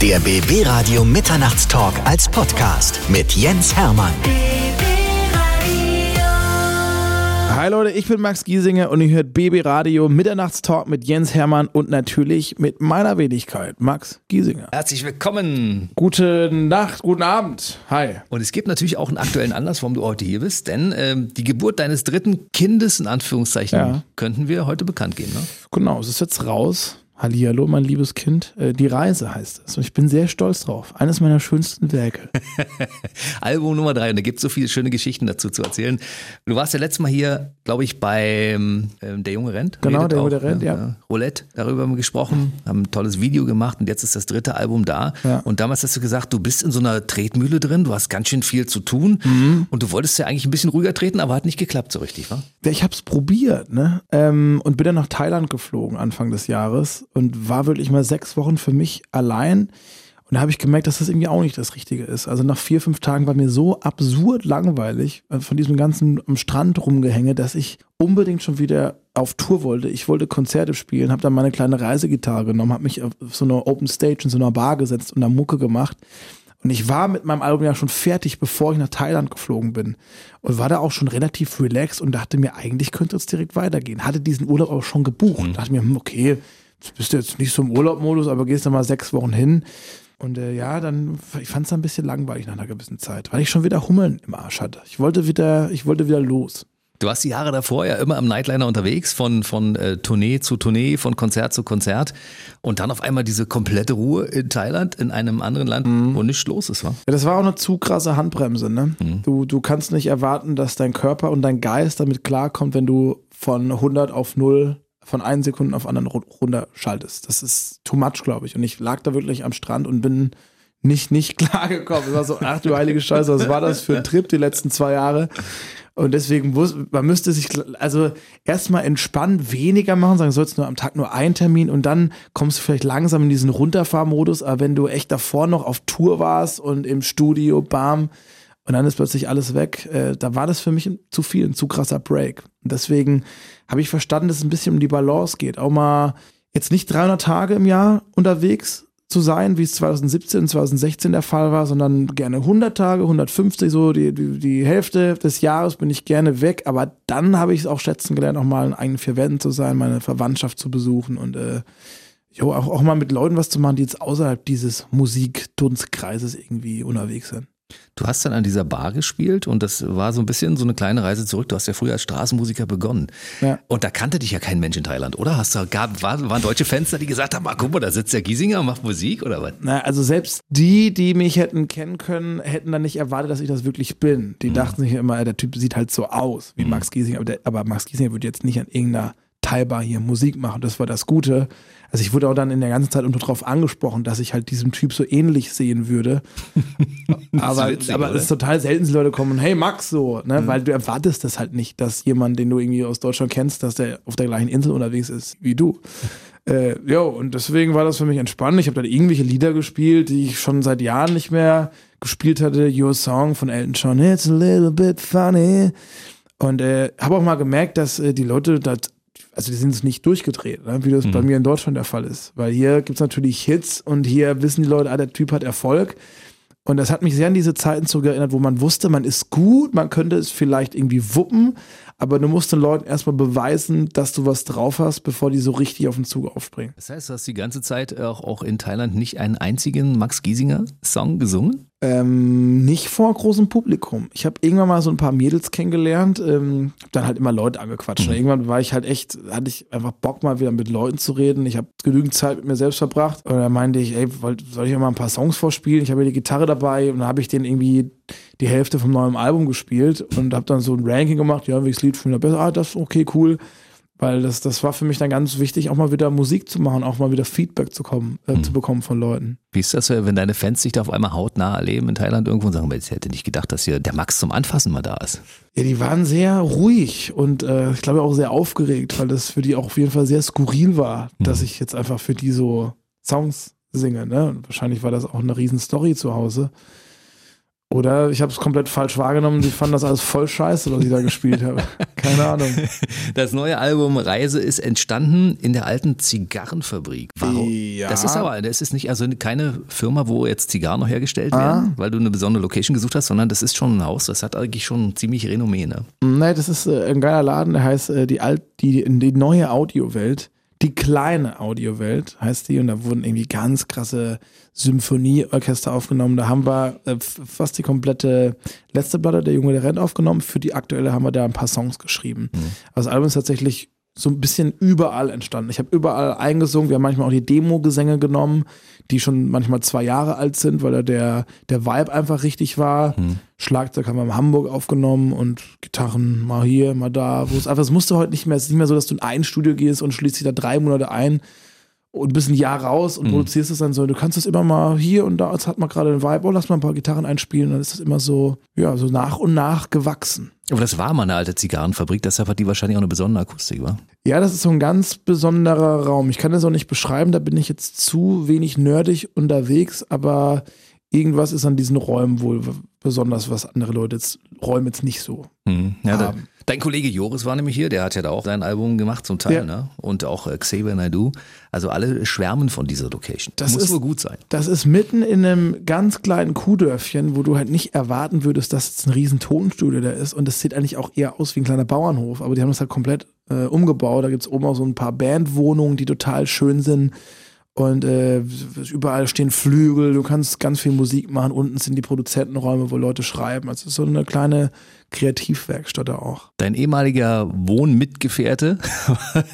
Der BB Radio Mitternachtstalk als Podcast mit Jens Hermann. Hi Leute, ich bin Max Giesinger und ihr hört BB Radio Mitternachtstalk mit Jens Hermann und natürlich mit meiner Wenigkeit, Max Giesinger. Herzlich willkommen. Gute Nacht, guten Abend. Hi. Und es gibt natürlich auch einen aktuellen Anlass, warum du heute hier bist, denn ähm, die Geburt deines dritten Kindes, in Anführungszeichen, Ja. könnten wir heute bekannt geben. Ne? Genau, es ist jetzt raus. Hallihallo, mein liebes Kind. Äh, Die Reise heißt es. Und ich bin sehr stolz drauf. Eines meiner schönsten Werke. Album Nummer drei und da gibt es so viele schöne Geschichten dazu zu erzählen. Du warst ja letztes Mal hier, glaube ich, beim ähm, Der Junge rennt. Genau, redet Der Junge, auch, der rennt, ja. Roulette, darüber haben wir gesprochen, haben ein tolles Video gemacht und jetzt ist das dritte Album da. Ja. Und damals hast du gesagt, du bist in so einer Tretmühle drin, du hast ganz schön viel zu tun Mhm. und du wolltest ja eigentlich ein bisschen ruhiger treten, aber hat nicht geklappt so richtig, wa? Ja, ich habe es probiert, ne? Ähm, und bin dann nach Thailand geflogen Anfang des Jahres und war wirklich mal sechs Wochen für mich allein. Und da habe ich gemerkt, dass das irgendwie auch nicht das Richtige ist. Also nach vier, fünf Tagen war mir so absurd langweilig äh, von diesem ganzen am Strand rumgehänge, dass ich unbedingt schon wieder auf Tour wollte. Ich wollte Konzerte spielen, habe dann meine kleine Reisegitarre genommen, habe mich auf so einer Open Stage in so einer Bar gesetzt und da Mucke gemacht. Und ich war mit meinem Album ja schon fertig, bevor ich nach Thailand geflogen bin. Und war da auch schon relativ relaxed und dachte mir, eigentlich könnte es direkt weitergehen. Hatte diesen Urlaub auch schon gebucht. Dachte mir, hm, okay, jetzt bist du jetzt nicht so im Urlaubmodus, aber gehst dann mal sechs Wochen hin. Und äh, ja, dann, ich fand es ein bisschen langweilig nach einer gewissen Zeit, weil ich schon wieder Hummeln im Arsch hatte. Ich wollte wieder, ich wollte wieder los. Du warst die Jahre davor ja immer am Nightliner unterwegs, von, von äh, Tournee zu Tournee, von Konzert zu Konzert. Und dann auf einmal diese komplette Ruhe in Thailand, in einem anderen Land, wo nichts los ist, wa? Ja, das war auch eine zu krasse Handbremse, ne? Du, du kannst nicht erwarten, dass dein Körper und dein Geist damit klarkommt, wenn du von 100 auf 0 von einen Sekunden auf anderen ru- runterschaltest. Das ist too much, glaube ich. Und ich lag da wirklich am Strand und bin nicht, nicht klargekommen. Es war so, ach du heilige Scheiße, was war das für ein Trip die letzten zwei Jahre? Und deswegen muss, man müsste sich, also erstmal entspannen, weniger machen, sagen, du sollst nur am Tag nur einen Termin und dann kommst du vielleicht langsam in diesen Runterfahrmodus, aber wenn du echt davor noch auf Tour warst und im Studio, bam, und dann ist plötzlich alles weg, äh, da war das für mich zu viel, ein zu krasser Break. Und deswegen habe ich verstanden, dass es ein bisschen um die Balance geht. Auch mal jetzt nicht 300 Tage im Jahr unterwegs zu sein, wie es 2017, 2016 der Fall war, sondern gerne 100 Tage, 150, so die, die, die Hälfte des Jahres bin ich gerne weg. Aber dann habe ich es auch schätzen gelernt, auch mal in eigenen vier Wänden zu sein, meine Verwandtschaft zu besuchen und äh, jo, auch, auch mal mit Leuten was zu machen, die jetzt außerhalb dieses Musikdunstkreises irgendwie unterwegs sind. Du hast dann an dieser Bar gespielt und das war so ein bisschen so eine kleine Reise zurück. Du hast ja früher als Straßenmusiker begonnen. Ja. Und da kannte dich ja kein Mensch in Thailand, oder? Hast du, gab, war, waren deutsche Fans da, die gesagt haben, ah, guck mal, da sitzt der Giesinger und macht Musik oder was? Na, also selbst die, die mich hätten kennen können, hätten dann nicht erwartet, dass ich das wirklich bin. Die dachten sich immer, der Typ sieht halt so aus wie Max Giesinger, aber, der, aber Max Giesinger würde jetzt nicht an irgendeiner Teilbar hier Musik machen. Das war das Gute. Also ich wurde auch dann in der ganzen Zeit unter drauf angesprochen, dass ich halt diesem Typ so ähnlich sehen würde. aber witzig, aber? Mhm. es ist total selten, dass Leute kommen, hey Max, so, ne? Weil du erwartest das halt nicht, dass jemand, den du irgendwie aus Deutschland kennst, dass der auf der gleichen Insel unterwegs ist wie du. Äh, jo, und deswegen war das für mich entspannend. Ich habe dann irgendwelche Lieder gespielt, die ich schon seit Jahren nicht mehr gespielt hatte. Your Song von Elton John, It's a little bit funny. Und äh, habe auch mal gemerkt, dass äh, die Leute das, also die sind es nicht durchgedreht, ne? wie das bei mir in Deutschland der Fall ist. Weil hier gibt's natürlich Hits und hier wissen die Leute, ah, der Typ hat Erfolg. Und das hat mich sehr an diese Zeiten zurückerinnert, wo man wusste, man ist gut, man könnte es vielleicht irgendwie wuppen, aber du musst den Leuten erstmal beweisen, dass du was drauf hast, bevor die so richtig auf den Zug aufspringen. Das heißt, du hast die ganze Zeit auch, auch in Thailand nicht einen einzigen Max Giesinger Song gesungen? Ähm, nicht vor großem Publikum. Ich habe irgendwann mal so ein paar Mädels kennengelernt, ähm, hab dann halt immer Leute angequatscht. Und irgendwann war ich halt echt, hatte ich einfach Bock mal wieder mit Leuten zu reden. Ich habe genügend Zeit mit mir selbst verbracht. Und dann meinte ich, ey, soll ich mir mal ein paar Songs vorspielen? Ich habe ja die Gitarre dabei und dann habe ich den irgendwie die Hälfte vom neuen Album gespielt und habe dann so ein Ranking gemacht. Ja, welches Lied finde ich besser? Ah, das ist okay, cool. Weil das, das war für mich dann ganz wichtig, auch mal wieder Musik zu machen, auch mal wieder Feedback zu, kommen, äh, zu bekommen von Leuten. Wie ist das, wenn deine Fans dich da auf einmal hautnah erleben in Thailand irgendwo und sagen, ich hätte nicht gedacht, dass hier der Max zum Anfassen mal da ist? Ja, die waren sehr ruhig und äh, ich glaube auch sehr aufgeregt, weil das für die auch auf jeden Fall sehr skurril war, dass ich jetzt einfach für die so Songs singe. Ne? Und wahrscheinlich war das auch eine riesen Story zu Hause. Oder ich habe es komplett falsch wahrgenommen. Sie fanden das alles voll scheiße, was ich da gespielt habe. Keine Ahnung. Das neue Album Reise ist entstanden in der alten Zigarrenfabrik. Warum? Ja. Das ist aber, das ist nicht also keine Firma, wo jetzt Zigarren noch hergestellt Ah. werden, weil du eine besondere Location gesucht hast, sondern das ist schon ein Haus, das hat eigentlich schon ziemlich Renommee, ne? Nee, das ist äh, ein geiler Laden, der heißt äh, die, Alt, die, die neue Audiowelt. Die kleine Audiowelt heißt die und da wurden irgendwie ganz krasse Symphonieorchester aufgenommen. Da haben wir äh, fast die komplette letzte Platte, der Junge, der rennt, aufgenommen. Für die aktuelle haben wir da ein paar Songs geschrieben. Also das Album ist tatsächlich so ein bisschen überall entstanden. Ich habe überall eingesungen. Wir haben manchmal auch die Demo-Gesänge genommen, die schon manchmal zwei Jahre alt sind, weil da der, der Vibe einfach richtig war. Schlagzeug haben wir in Hamburg aufgenommen und Gitarren mal hier, mal da. Wo es einfach, es musste heute nicht mehr, es ist nicht mehr so, dass du in ein Studio gehst und schließt dich da drei Monate ein und bist ein Jahr raus und produzierst es dann so. Du kannst das immer mal hier und da, jetzt hat man gerade einen Vibe, oh, lass mal ein paar Gitarren einspielen. Dann ist das immer so, ja, so nach und nach gewachsen. Aber das war mal eine alte Zigarrenfabrik, deshalb hat die wahrscheinlich auch eine besondere Akustik, war? Ja, das ist so ein ganz besonderer Raum. Ich kann das auch nicht beschreiben, da bin ich jetzt zu wenig nerdig unterwegs, aber irgendwas ist an diesen Räumen wohl besonders, was andere Leute jetzt, Räume jetzt nicht so. Hm. Ja, da, Haben. dein Kollege Joris war nämlich hier, der hat ja da auch sein Album gemacht zum Teil, Ja. ne? Und auch äh, Xavier Naidoo. Also alle schwärmen von dieser Location. Das Muss ist- wohl gut sein. Das ist mitten in einem ganz kleinen Kuhdörfchen, wo du halt nicht erwarten würdest, dass jetzt ein riesen Tonstudio da ist. Und das sieht eigentlich auch eher aus wie ein kleiner Bauernhof. Aber die haben das halt komplett äh, umgebaut. Da gibt's oben auch so ein paar Bandwohnungen, die total schön sind. Und äh, überall stehen Flügel, du kannst ganz viel Musik machen. Unten sind die Produzentenräume, wo Leute schreiben. Also es ist so eine kleine Kreativwerkstatt da auch. Dein ehemaliger Wohnmitgefährte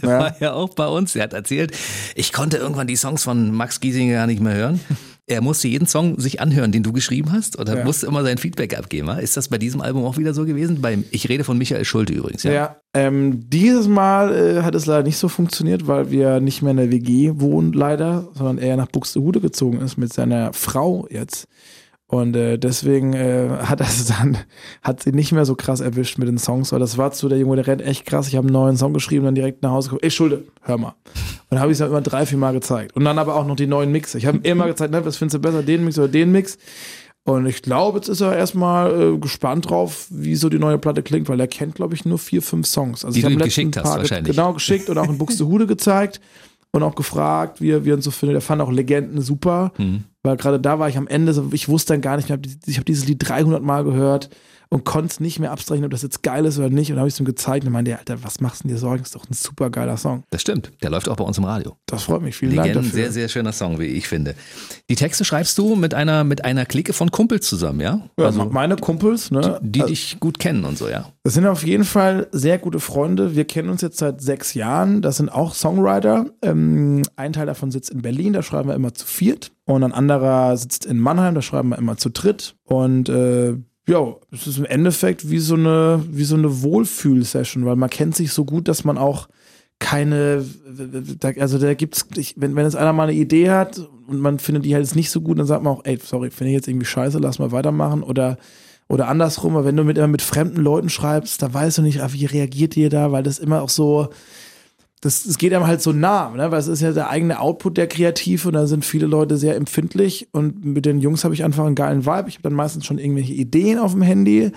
Ja. war ja auch bei uns. Er hat erzählt, ich konnte irgendwann die Songs von Max Giesinger gar nicht mehr hören. Er musste jeden Song sich anhören, den du geschrieben hast, oder Ja. musste immer sein Feedback abgeben. Ist das bei diesem Album auch wieder so gewesen? Beim, ich rede von Michael Schulte übrigens. Ja. Ja, ähm, dieses Mal äh, hat es leider nicht so funktioniert, weil wir nicht mehr in der WG wohnen, leider, sondern er nach Buxtehude gezogen ist mit seiner Frau jetzt. Und äh, deswegen äh, hat das dann, hat sie nicht mehr so krass erwischt mit den Songs, weil das war zu der Junge, der rennt echt krass. Ich habe einen neuen Song geschrieben, dann direkt nach Hause gekommen, ey Schulde, hör mal. Und dann habe ich es dann immer drei, vier Mal gezeigt. Und dann aber auch noch die neuen Mixe. Ich habe immer gezeigt, ne, was findest du besser, den Mix oder den Mix? Und ich glaube, jetzt ist er erstmal äh, gespannt drauf, wie so die neue Platte klingt, weil er kennt, glaube ich, nur vier, fünf Songs. Also Die ich du ihm geschickt hast, wahrscheinlich. Genau, geschickt und auch in Buxtehude gezeigt und auch gefragt, wie er, wie er uns so findet. Er fand auch Legenden super, Mhm. weil gerade da war ich am Ende, ich wusste dann gar nicht mehr, ich habe dieses Lied 300 Mal gehört und konnte es nicht mehr abstreichen, ob das jetzt geil ist oder nicht. Und habe ich es ihm gezeigt und meinte, er, Alter, was machst du denn dir Sorgen? Das ist doch ein super geiler Song. Das stimmt. Der läuft auch bei uns im Radio. Das freut mich. Vielen Dank Legenden, dafür. sehr, sehr schöner Song, wie ich finde. Die Texte schreibst du mit einer, mit einer Clique von Kumpels zusammen, ja? ja, also, meine Kumpels, ne? die dich gut kennen und so, ja? Das sind auf jeden Fall sehr gute Freunde. Wir kennen uns jetzt seit sechs Jahren. Das sind auch Songwriter. Ähm, ein Teil davon sitzt in Berlin, da schreiben wir immer zu viert. Und ein anderer sitzt in Mannheim, da schreiben wir immer zu dritt. Und äh, ja, es ist im Endeffekt wie so eine, wie so eine Wohlfühl-Session, weil man kennt sich so gut, dass man auch keine, also da gibt's, ich, wenn, wenn jetzt einer mal eine Idee hat und man findet die halt jetzt nicht so gut, dann sagt man auch, ey, sorry, finde ich jetzt irgendwie scheiße, lass mal weitermachen. Oder oder andersrum, aber wenn du mit, immer mit fremden Leuten schreibst, da weißt du nicht, ah, wie reagiert ihr da, weil das immer auch so, das, das geht einem halt so nah, ne? weil es ist ja der eigene Output, der kreativ und da sind viele Leute sehr empfindlich und mit den Jungs habe ich einfach einen geilen Vibe. Ich habe dann meistens schon irgendwelche Ideen auf dem Handy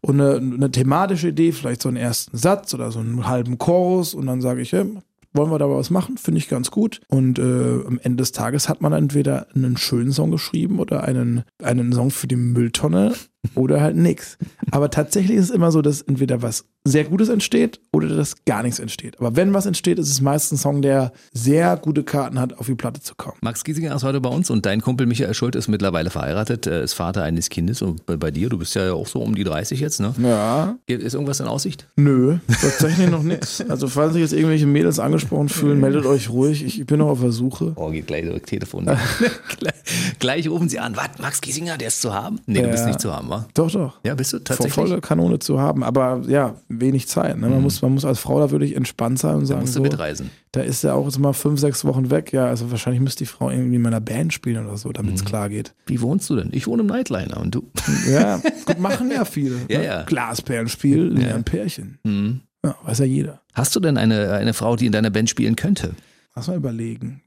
und eine, eine thematische Idee, vielleicht so einen ersten Satz oder so einen halben Chorus und dann sage ich, hey, wollen wir da was machen? Finde ich ganz gut. Und äh, am Ende des Tages hat man entweder einen schönen Song geschrieben oder einen, einen Song für die Mülltonne oder halt nix. Aber tatsächlich ist es immer so, dass entweder was sehr Gutes entsteht oder dass gar nichts entsteht. Aber wenn was entsteht, ist es meist ein Song, der sehr gute Karten hat, auf die Platte zu kommen. Max Giesinger ist heute bei uns und dein Kumpel Michael Schulte ist mittlerweile verheiratet, äh, ist Vater eines Kindes und bei- dir, du bist ja auch so um die 30 jetzt, ne? Ja, Ist irgendwas in Aussicht? nö, tatsächlich noch nichts. Also falls sich jetzt irgendwelche Mädels angesprochen fühlen, meldet euch ruhig. Ich bin noch auf der Suche. Oh, geht gleich durch Telefon. gleich, gleich rufen sie an. Was, Max Giesinger, der ist zu haben? Nee, du Ja. bist nicht zu haben, wa? Doch, doch. Ja, bist du Vor tatsächlich? volle Kanone zu haben. Aber ja, wenig Zeit. Ne? Man, muss, man muss als Frau da wirklich entspannt sein und sagen, Musst du so, mitreisen. da ist er auch jetzt mal fünf, sechs Wochen weg. Ja, also wahrscheinlich müsste die Frau irgendwie in meiner Band spielen oder so, damit es klar geht. Wie wohnst du denn? Ich wohne im Nightliner und du? Ja, gut, machen ja viele. Ja, ne? ja. Glasperlenspiel, lernen Pärchen. Mhm. Ja, weiß ja jeder. Hast du denn eine, eine Frau, die in deiner Band spielen könnte? Lass mal überlegen.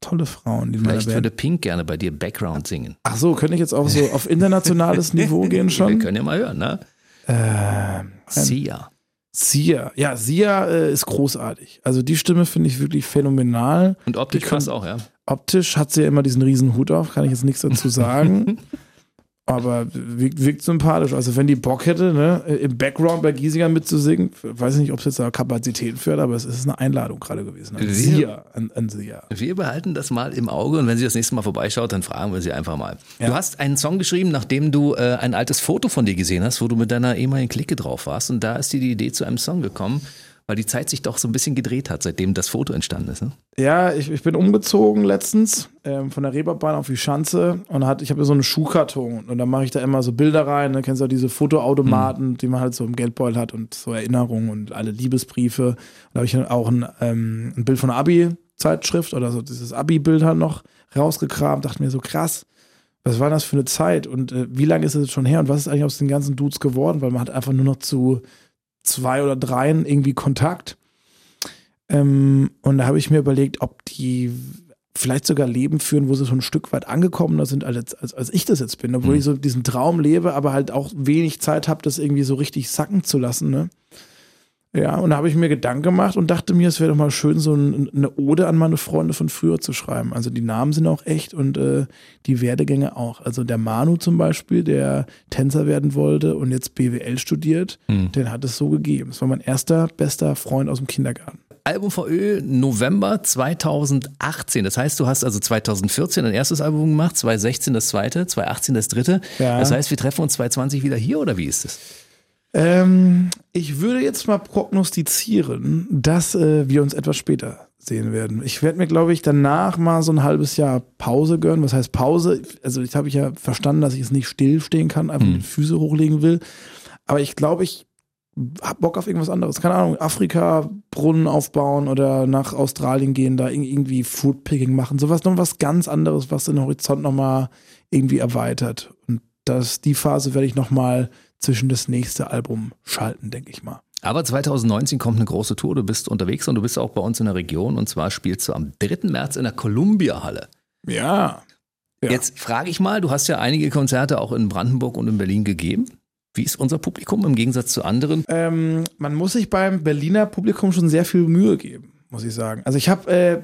Tolle Frauen, die Vielleicht Band. würde Pink gerne bei dir Background singen. Ach so, könnte ich jetzt auch so auf internationales Niveau gehen Wir schon? können ja mal hören, ne? Ähm, Sia. Sia. Ja, Sia äh, ist großartig. Also die Stimme finde ich wirklich phänomenal. Und optisch können- passt auch, ja. Optisch hat sie ja immer diesen riesen Hut auf, kann ich jetzt nichts dazu sagen. Aber wirkt, wirkt sympathisch. Also wenn die Bock hätte, ne, im Background bei Giesinger mitzusingen, weiß ich nicht, ob es jetzt da Kapazitäten für hat, aber es ist eine Einladung gerade gewesen. An Wir- Sia. An, an Sia. Wir behalten das mal im Auge und wenn sie das nächste Mal vorbeischaut, dann fragen wir sie einfach mal. Ja. Du hast einen Song geschrieben, nachdem du äh, ein altes Foto von dir gesehen hast, wo du mit deiner ehemaligen Clique drauf warst und da ist dir die Idee zu einem Song gekommen, weil die Zeit sich doch so ein bisschen gedreht hat, seitdem das Foto entstanden ist. Ne? Ja, ich, ich bin umgezogen letztens ähm, von der Reeperbahn auf die Schanze und hat, ich habe ja so einen Schuhkarton und dann mache ich da immer so Bilder rein. Ne? Kennst du auch diese Fotoautomaten, die man halt so im Geldbeutel hat und so Erinnerungen und alle Liebesbriefe. Und da habe ich dann auch ein, ähm, ein Bild von einer Abi-Zeitschrift oder so dieses Abi-Bild halt noch rausgekramt. Dachte mir so krass, was war das für eine Zeit und äh, wie lange ist es jetzt schon her und was ist eigentlich aus den ganzen Dudes geworden? Weil man hat einfach nur noch zu zwei oder dreien irgendwie Kontakt. Ähm, und da habe ich mir überlegt, ob die vielleicht sogar Leben führen, wo sie schon ein Stück weit angekommener sind, als, als, als ich das jetzt bin. Obwohl Mhm. ich so diesen Traum lebe, aber halt auch wenig Zeit habe, das irgendwie so richtig sacken zu lassen. Ne? Ja, und da habe ich mir Gedanken gemacht und dachte mir, es wäre doch mal schön, so ein, eine Ode an meine Freunde von früher zu schreiben. Also die Namen sind auch echt und äh, die Werdegänge auch. Also der Manu zum Beispiel, der Tänzer werden wollte und jetzt BWL studiert, Hm. den hat es so gegeben. Das war mein erster, bester Freund aus dem Kindergarten. Album VÖ November 2018. Das heißt, du hast also 2014 ein erstes Album gemacht, 2016 das zweite, 2018 das dritte. Ja. Das heißt, wir treffen uns 2020 wieder hier oder wie ist es? Ähm, ich würde jetzt mal prognostizieren, dass äh, wir uns etwas später sehen werden. Ich werde mir, glaube ich, danach mal so ein halbes Jahr Pause gönnen. Was heißt Pause? Also, ich habe ich ja verstanden, dass ich es nicht stillstehen kann, einfach Hm. die Füße hochlegen will. Aber ich glaube, ich hab Bock auf irgendwas anderes. Keine Ahnung, Afrika, Brunnen aufbauen oder nach Australien gehen, da ir- irgendwie Foodpicking machen. Sowas noch was ganz anderes, was den Horizont nochmal irgendwie erweitert. Und das, die Phase werde ich nochmal zwischen das nächste Album schalten, denke ich mal. Aber 2019 kommt eine große Tour. Du bist unterwegs und du bist auch bei uns in der Region. Und zwar spielst du am 3. März in der Columbia-Halle. Ja. Ja. Jetzt frage ich mal, du hast ja einige Konzerte auch in Brandenburg und in Berlin gegeben. Wie ist unser Publikum im Gegensatz zu anderen? Ähm, man muss sich beim Berliner Publikum schon sehr viel Mühe geben, muss ich sagen. Also ich habe äh,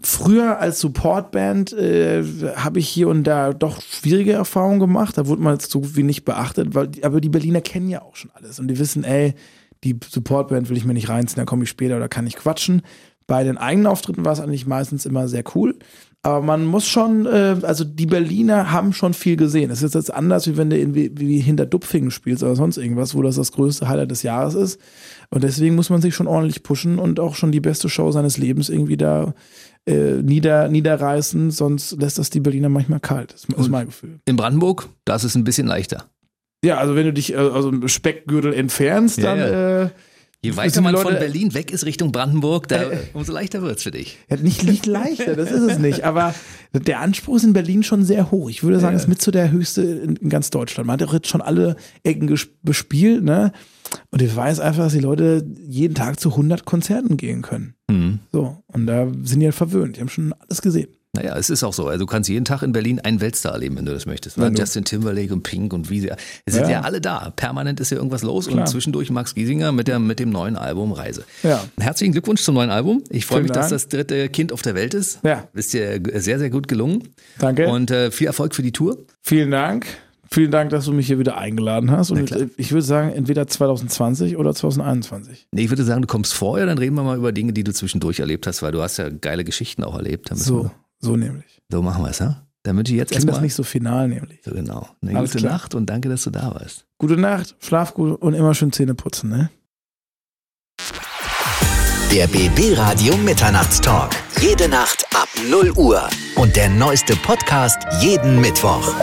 früher als Supportband äh, habe ich hier und da doch schwierige Erfahrungen gemacht. Da wurde man so wie nicht beachtet, weil aber die Berliner kennen ja auch schon alles und die wissen, ey, die Supportband will ich mir nicht reinziehen, da komme ich später oder kann ich quatschen. Bei den eigenen Auftritten war es eigentlich meistens immer sehr cool. Aber man muss schon, äh, also die Berliner haben schon viel gesehen. Es ist jetzt anders, wie wenn du in, wie, wie hinter Dupfingen spielst oder sonst irgendwas, wo das das größte Highlight des Jahres ist. Und deswegen muss man sich schon ordentlich pushen und auch schon die beste Show seines Lebens irgendwie da äh, nieder, niederreißen, sonst lässt das die Berliner manchmal kalt. Das ist mein Gefühl. In Brandenburg, da ist es ein bisschen leichter. Ja, also wenn du dich äh, also Speckgürtel entfernst, Ja, dann ja. Äh, Je weiter man von Leute- Berlin weg ist Richtung Brandenburg, da, Äh, umso leichter wird es für dich. Ja, nicht, nicht leichter, das ist es nicht. Aber der Anspruch ist in Berlin schon sehr hoch. Ich würde sagen, es ist mit so der höchste in, in ganz Deutschland. Man hat auch jetzt schon alle Ecken bespielt, ne? Und ich weiß einfach, dass die Leute jeden Tag zu 100 Konzerten gehen können. Mhm. So. Und da sind die halt verwöhnt. Die haben schon alles gesehen. Naja, es ist auch so. Also du kannst jeden Tag in Berlin einen Weltstar erleben, wenn du das möchtest. Ne? Justin Timberlake und Pink und wie sie. Es sind ja. Ja. alle da. Permanent ist ja irgendwas los Klar. und zwischendurch Max Giesinger mit, der, mit dem neuen Album Reise. Ja. Herzlichen Glückwunsch zum neuen Album. Ich freue mich, dass Dank. das dritte Kind auf der Welt ist. Ja. Ist dir sehr, sehr gut gelungen. Danke. Und äh, viel Erfolg für die Tour. Vielen Dank. Vielen Dank, dass du mich hier wieder eingeladen hast. Und ich würde sagen, entweder 2020 oder 2021. Nee, ich würde sagen, du kommst vorher, dann reden wir mal über Dinge, die du zwischendurch erlebt hast, weil du hast ja geile Geschichten auch erlebt. So, so nämlich. so machen wir es, ja? Dann wünsche ich jetzt Klingt das erstmal. nicht so final nämlich. So genau. Eine Alles gute klar. Nacht und danke, dass du da warst. Gute Nacht, schlaf gut und immer schön Zähne putzen, ne? Der BB Radio Mitternachtstalk. Jede Nacht ab 0 Uhr. Und der neueste Podcast jeden Mittwoch.